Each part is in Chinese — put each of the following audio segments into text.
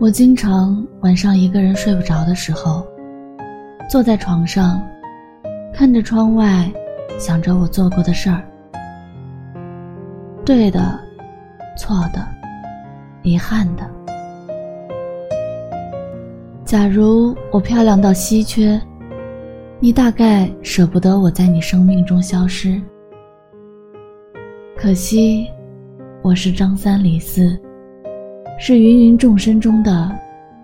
我经常晚上一个人睡不着的时候，坐在床上，看着窗外，想着我做过的事儿，对的，错的，遗憾的。假如我漂亮到稀缺，你大概舍不得我在你生命中消失。可惜，我是张三李四。是芸芸众生中的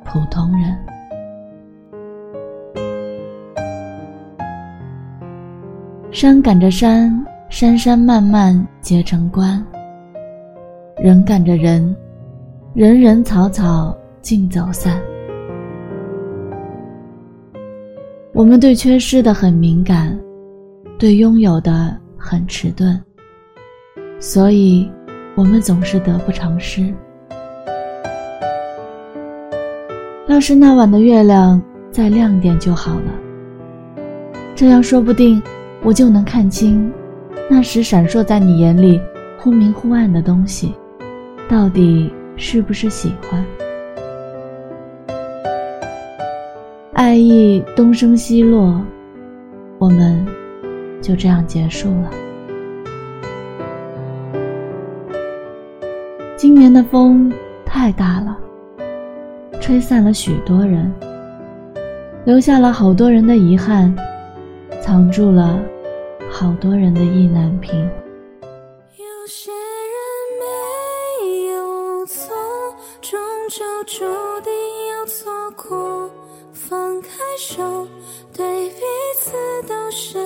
普通人。山赶着山，山山漫漫结成关；人赶着人，人人草草尽走散。我们对缺失的很敏感，对拥有的很迟钝，所以我们总是得不偿失。要是那晚的月亮再亮点就好了，这样说不定我就能看清，那时闪烁在你眼里忽明忽暗的东西，到底是不是喜欢？爱意东升西落，我们就这样结束了。今年的风太大了。吹散了许多人，留下了好多人的遗憾，藏住了好多人的意难平。有些人没有错，终究注定要错过。放开手，对彼此都是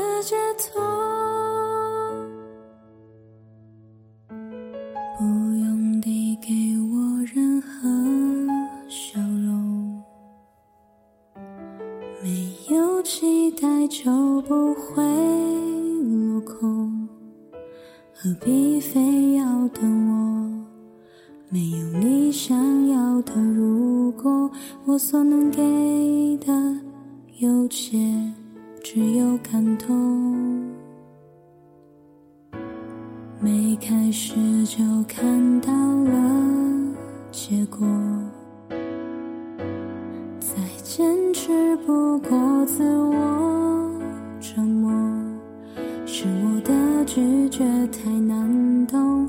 待就不会落空，何必非要等我？没有你想要的，如果我所能给的有且只有感动。没开始就看到了结果。只不过自我折磨，是我的拒绝太难懂，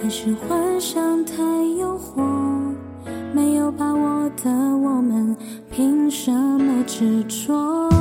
还是幻想太诱惑？没有把握的我们，凭什么执着？